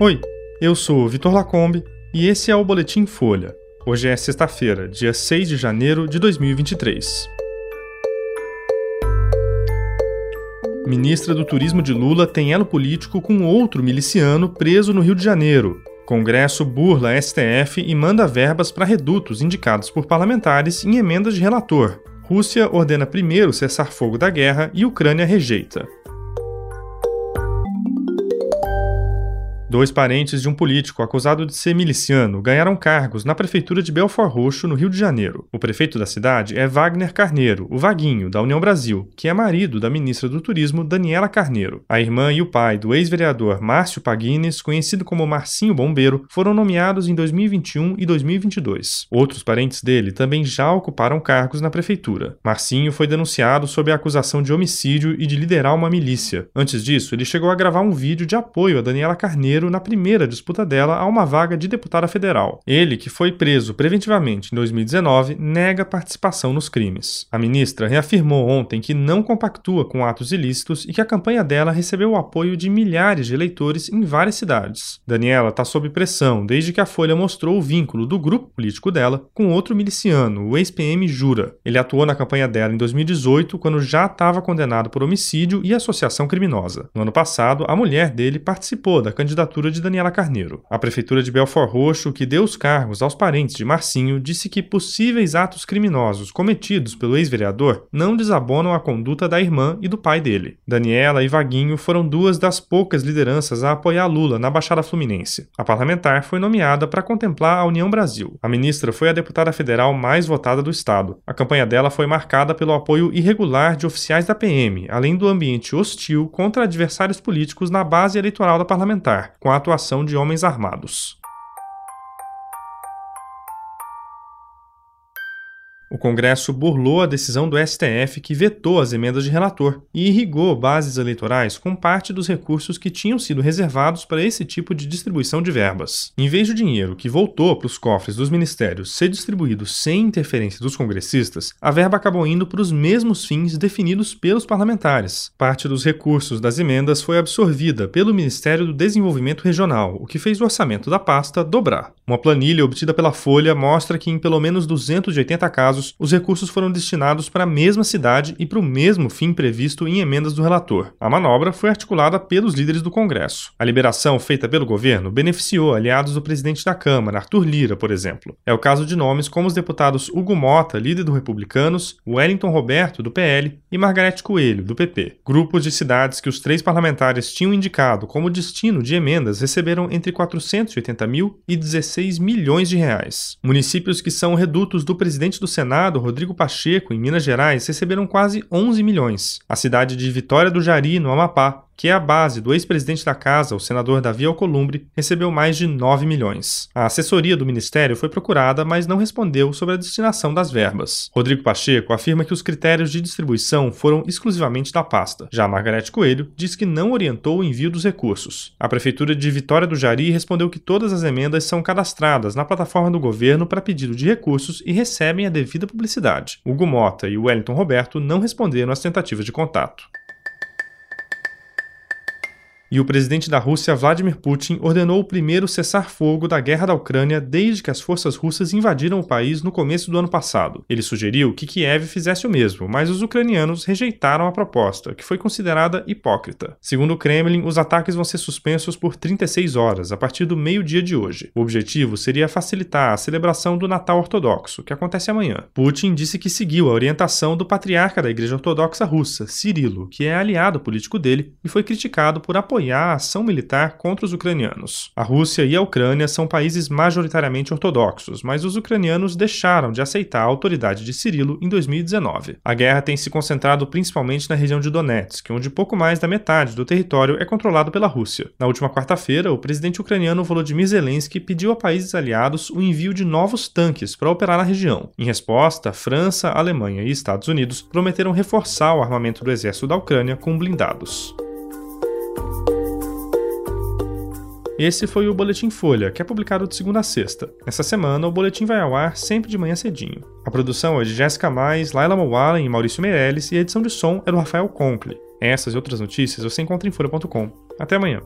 Oi, eu sou Vitor Lacombe e esse é o Boletim Folha. Hoje é sexta-feira, dia 6 de janeiro de 2023. Ministra do Turismo de Lula tem elo político com outro miliciano preso no Rio de Janeiro. Congresso burla STF e manda verbas para redutos indicados por parlamentares em emendas de relator. Rússia ordena primeiro cessar fogo da guerra e Ucrânia rejeita. Dois parentes de um político acusado de ser miliciano ganharam cargos na prefeitura de Belfort Roxo, no Rio de Janeiro. O prefeito da cidade é Wagner Carneiro, o Vaguinho, da União Brasil, que é marido da ministra do Turismo, Daniela Carneiro. A irmã e o pai do ex-vereador Márcio Paguines, conhecido como Marcinho Bombeiro, foram nomeados em 2021 e 2022. Outros parentes dele também já ocuparam cargos na prefeitura. Marcinho foi denunciado sob a acusação de homicídio e de liderar uma milícia. Antes disso, ele chegou a gravar um vídeo de apoio a Daniela Carneiro na primeira disputa dela a uma vaga de deputada federal. Ele, que foi preso preventivamente em 2019, nega participação nos crimes. A ministra reafirmou ontem que não compactua com atos ilícitos e que a campanha dela recebeu o apoio de milhares de eleitores em várias cidades. Daniela está sob pressão desde que a Folha mostrou o vínculo do grupo político dela com outro miliciano, o ex-PM Jura. Ele atuou na campanha dela em 2018, quando já estava condenado por homicídio e associação criminosa. No ano passado, a mulher dele participou da candidatura de Daniela Carneiro. A Prefeitura de Belfort Roxo, que deu os cargos aos parentes de Marcinho, disse que possíveis atos criminosos cometidos pelo ex-vereador não desabonam a conduta da irmã e do pai dele. Daniela e Vaguinho foram duas das poucas lideranças a apoiar Lula na Baixada Fluminense. A parlamentar foi nomeada para contemplar a União Brasil. A ministra foi a deputada federal mais votada do estado. A campanha dela foi marcada pelo apoio irregular de oficiais da PM, além do ambiente hostil contra adversários políticos na base eleitoral da parlamentar, com a atuação de homens armados. O Congresso burlou a decisão do STF que vetou as emendas de relator e irrigou bases eleitorais com parte dos recursos que tinham sido reservados para esse tipo de distribuição de verbas. Em vez do dinheiro que voltou para os cofres dos ministérios ser distribuído sem interferência dos congressistas, a verba acabou indo para os mesmos fins definidos pelos parlamentares. Parte dos recursos das emendas foi absorvida pelo Ministério do Desenvolvimento Regional, o que fez o orçamento da pasta dobrar. Uma planilha obtida pela Folha mostra que em pelo menos 280 casos casos, os recursos foram destinados para a mesma cidade e para o mesmo fim previsto em emendas do relator. A manobra foi articulada pelos líderes do Congresso. A liberação feita pelo governo beneficiou aliados do presidente da Câmara, Arthur Lira, por exemplo. É o caso de nomes como os deputados Hugo Mota, líder do Republicanos, Wellington Roberto, do PL, e Margarete Coelho, do PP. Grupos de cidades que os três parlamentares tinham indicado como destino de emendas receberam entre 480 mil e 16 milhões de reais. Municípios que são redutos do presidente do Senado Senado, Rodrigo Pacheco, em Minas Gerais, receberam quase 11 milhões. A cidade de Vitória do Jari, no Amapá, que é a base do ex-presidente da casa, o senador Davi Alcolumbre, recebeu mais de 9 milhões. A assessoria do ministério foi procurada, mas não respondeu sobre a destinação das verbas. Rodrigo Pacheco afirma que os critérios de distribuição foram exclusivamente da pasta. Já Margarete Coelho diz que não orientou o envio dos recursos. A prefeitura de Vitória do Jari respondeu que todas as emendas são cadastradas na plataforma do governo para pedido de recursos e recebem a devida publicidade. Hugo Mota e Wellington Roberto não responderam às tentativas de contato e o presidente da Rússia, Vladimir Putin, ordenou o primeiro cessar-fogo da guerra da Ucrânia desde que as forças russas invadiram o país no começo do ano passado. Ele sugeriu que Kiev fizesse o mesmo, mas os ucranianos rejeitaram a proposta, que foi considerada hipócrita. Segundo o Kremlin, os ataques vão ser suspensos por 36 horas, a partir do meio-dia de hoje. O objetivo seria facilitar a celebração do Natal Ortodoxo, que acontece amanhã. Putin disse que seguiu a orientação do patriarca da Igreja Ortodoxa Russa, Cirilo, que é aliado político dele e foi criticado por apoiar apoiar a ação militar contra os ucranianos. A Rússia e a Ucrânia são países majoritariamente ortodoxos, mas os ucranianos deixaram de aceitar a autoridade de Cirilo em 2019. A guerra tem se concentrado principalmente na região de Donetsk, onde pouco mais da metade do território é controlado pela Rússia. Na última quarta-feira, o presidente ucraniano Volodymyr Zelensky pediu a países aliados o envio de novos tanques para operar na região. Em resposta, França, Alemanha e Estados Unidos prometeram reforçar o armamento do exército da Ucrânia com blindados. Esse foi o Boletim Folha, que é publicado de segunda a sexta. Nessa semana, o boletim vai ao ar sempre de manhã cedinho. A produção é de Jéssica Mais, Laila Mowallen e Maurício Meirelles e a edição de som é do Rafael Conkle. Essas e outras notícias você encontra em folha.com. Até amanhã.